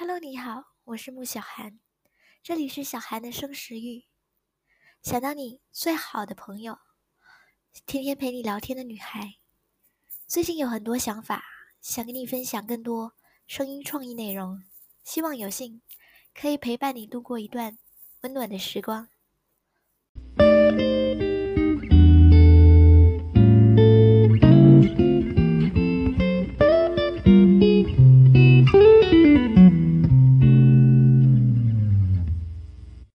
Hello，你好，我是穆小涵，这里是小涵的生食欲，想当你最好的朋友，天天陪你聊天的女孩。最近有很多想法，想跟你分享更多声音创意内容，希望有幸可以陪伴你度过一段温暖的时光。